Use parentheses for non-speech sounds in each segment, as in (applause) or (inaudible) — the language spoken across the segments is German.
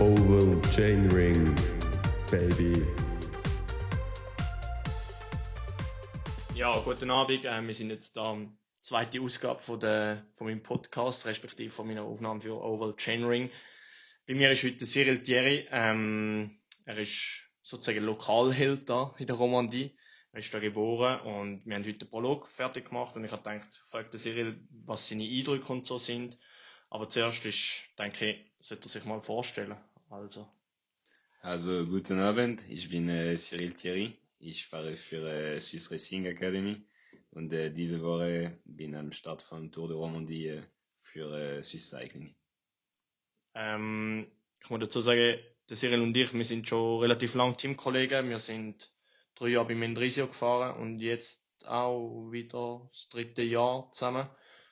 Oval Chainring, Baby. Ja, guten Abend. Äh, wir sind jetzt am zweite Ausgabe von, der, von meinem Podcast, respektive von meiner Aufnahme für Oval Chainring. Bei mir ist heute Cyril Thierry. Ähm, er ist sozusagen Lokalheld da in der Romandie. Er ist da geboren und wir haben heute den Prolog fertig gemacht und ich habe gedacht, fragt Cyril, was seine Eindrücke und so sind. Aber zuerst ist, denke ich, sollte er sich mal vorstellen. Also. Also, guten Abend, ich bin äh, Cyril Thierry. Ich fahre für äh, Swiss Racing Academy und äh, diese Woche bin am Start von Tour de Romandie äh, für äh, Swiss Cycling. Ähm, ich muss dazu sagen, der Cyril und ich, wir sind schon relativ lang Teamkollegen. Wir sind drei Jahre bei Mendrisio gefahren und jetzt auch wieder das dritte Jahr zusammen.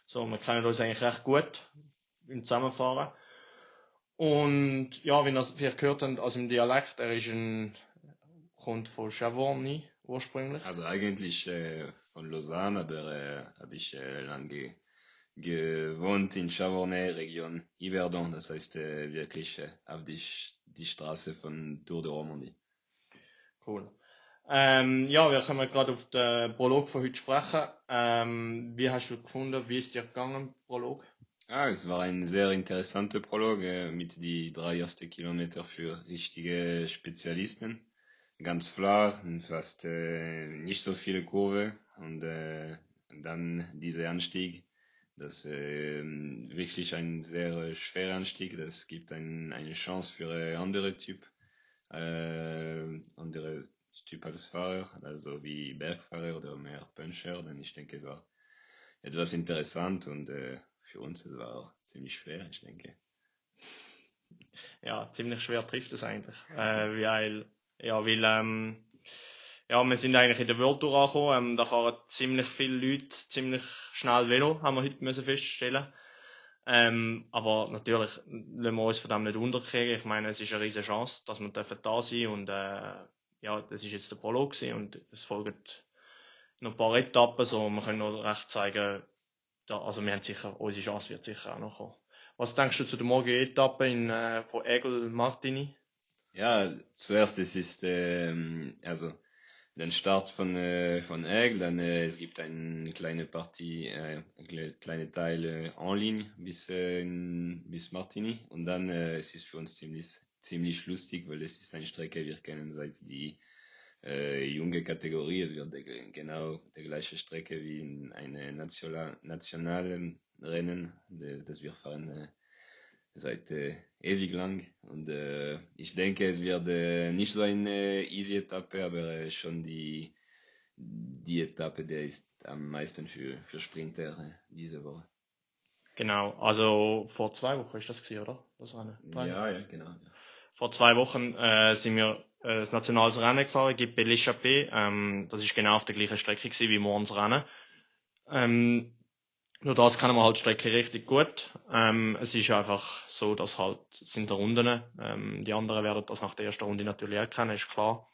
So, wir kennen uns eigentlich recht gut im Zusammenfahren. Und ja, wie ihr vielleicht gehört habt, aus dem Dialekt, er ist ein, kommt von Chavorny ursprünglich. Also eigentlich äh, von Lausanne, aber äh, habe ich äh, lange gewohnt in Chavornay, Region Yverdon, das heißt äh, wirklich äh, auf die, die Straße von Tour de Romandie. Cool. Ähm, ja, wir können gerade auf den Prolog von heute sprechen. Ähm, wie hast du gefunden, wie ist dir gegangen, Prolog? Ah, es war ein sehr interessanter Prolog äh, mit die drei ersten Kilometer für richtige Spezialisten. Ganz flach, fast äh, nicht so viele Kurve und äh, dann dieser Anstieg. Das äh, wirklich ein sehr schwerer Anstieg. Das gibt ein, eine Chance für andere Typ, äh, andere Typ als Fahrer, also wie Bergfahrer oder mehr Puncher. Denn ich denke, es war etwas interessant und äh, für uns es war auch ziemlich schwer, ich denke. Ja, ziemlich schwer trifft es eigentlich, äh, weil ja, weil ähm, ja, wir sind eigentlich in der World Tour angekommen, ähm, da fahren ziemlich viele Leute ziemlich schnell Velo, haben wir heute müssen feststellen. Ähm, aber natürlich lassen wir uns von dem nicht unterkriegen. Ich meine, es ist eine riesige Chance, dass wir dürfen da sein und äh, ja, das ist jetzt der Prolog und es folgen noch ein paar Etappen, so wir können noch recht zeigen, da, also wir haben sicher, unsere Chance wird sicher auch noch kommen. Was denkst du zu der morgigen Etappe in, äh, von Egel Martini? Ja, zuerst es ist ähm, also den Start von äh, von Egg, dann äh, es gibt eine kleine Partie, äh, eine kleine Teil äh, en ligne bis äh, bis Martini und dann äh, es ist für uns ziemlich ziemlich lustig, weil es ist eine Strecke, wir kennen seit die äh, junge Kategorie, es wird der, genau die gleiche Strecke wie in eine national, nationalen Rennen, de, das wir fahren äh, seit äh, ewig lang und äh, ich denke, es wird äh, nicht so eine easy Etappe, aber äh, schon die die Etappe, der ist am meisten für für Sprinter äh, diese Woche. Genau, also vor zwei Wochen ist das gewesen, oder? Das. Drei? Ja, ja, genau. Ja. Vor zwei Wochen äh, sind wir äh, das nationales Rennen gefahren, GP l'Échappée. Ähm, das ist genau auf der gleichen Strecke gewesen wie morgens Rennen. Ähm, nur das kennen wir halt Strecke richtig gut. Ähm, es ist einfach so, dass halt sind der Runden. Ähm, die anderen werden das nach der ersten Runde natürlich auch kennen, ist klar.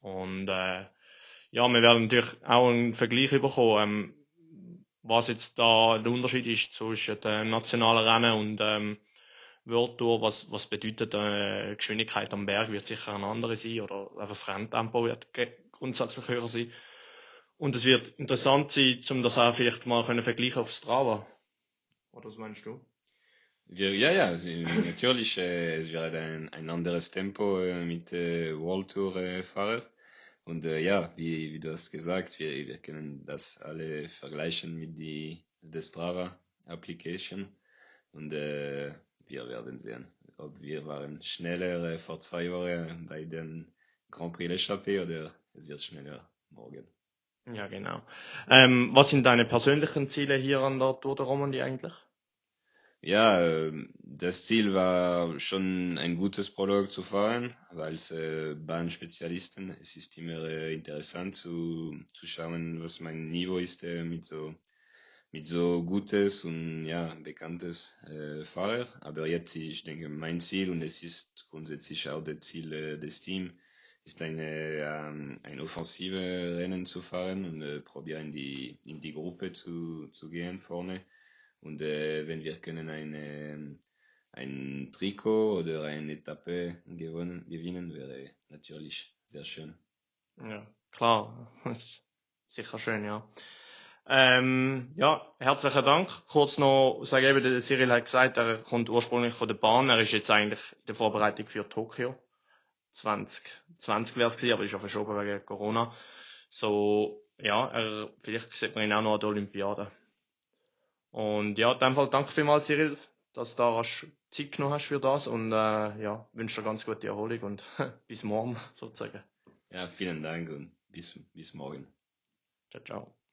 Und äh, ja, wir werden natürlich auch einen Vergleich bekommen, ähm, was jetzt da der Unterschied ist zwischen dem nationalen Rennen und ähm, World was, was bedeutet äh, Geschwindigkeit am Berg wird sicher eine andere sein oder einfach das Renntempo wird grundsätzlich höher sein. Und es wird interessant sein, um das auch vielleicht mal können vergleichen auf Strava. Oder was meinst du? Ja, ja, (laughs) natürlich, äh, es wird ein, ein anderes Tempo äh, mit äh, World Tour äh, Fahrer. Und äh, ja, wie, wie du hast gesagt, wir, wir können das alle vergleichen mit die, der Strava Application. Und äh, wir werden sehen, ob wir waren schneller vor zwei Wochen bei den Grand Prix l'Échappée oder es wird schneller morgen. Ja, genau. Ähm, was sind deine persönlichen Ziele hier an der Tour de Romandie eigentlich? Ja, ähm, das Ziel war schon ein gutes Produkt zu fahren, weil es äh, Bahnspezialisten, es ist immer äh, interessant zu, zu schauen, was mein Niveau ist äh, mit so mit so gutes und ja bekanntes äh, Fahrer. Aber jetzt, ich denke, mein Ziel und es ist grundsätzlich auch das Ziel äh, des Teams, ist eine ähm, ein offensive Rennen zu fahren und äh, probieren die in die Gruppe zu zu gehen vorne und äh, wenn wir können eine ein Trikot oder eine Etappe gewonnen, gewinnen, wäre natürlich sehr schön. Ja, klar. (laughs) Sicher schön, ja. Ähm, ja, herzlichen Dank. Kurz noch sagen, eben, der Cyril hat gesagt, er kommt ursprünglich von der Bahn. Er ist jetzt eigentlich in der Vorbereitung für Tokio. 2020 wäre es gewesen, aber ist ja verschoben wegen Corona. So, ja, er, vielleicht sieht man ihn auch noch an der Olympiade. Und ja, in dem Fall danke vielmals, Cyril, dass du da Zeit genommen hast für das und äh, ja, wünsche dir ganz gute Erholung und (laughs) bis morgen sozusagen. Ja, vielen Dank und bis, bis morgen. Ciao, ciao.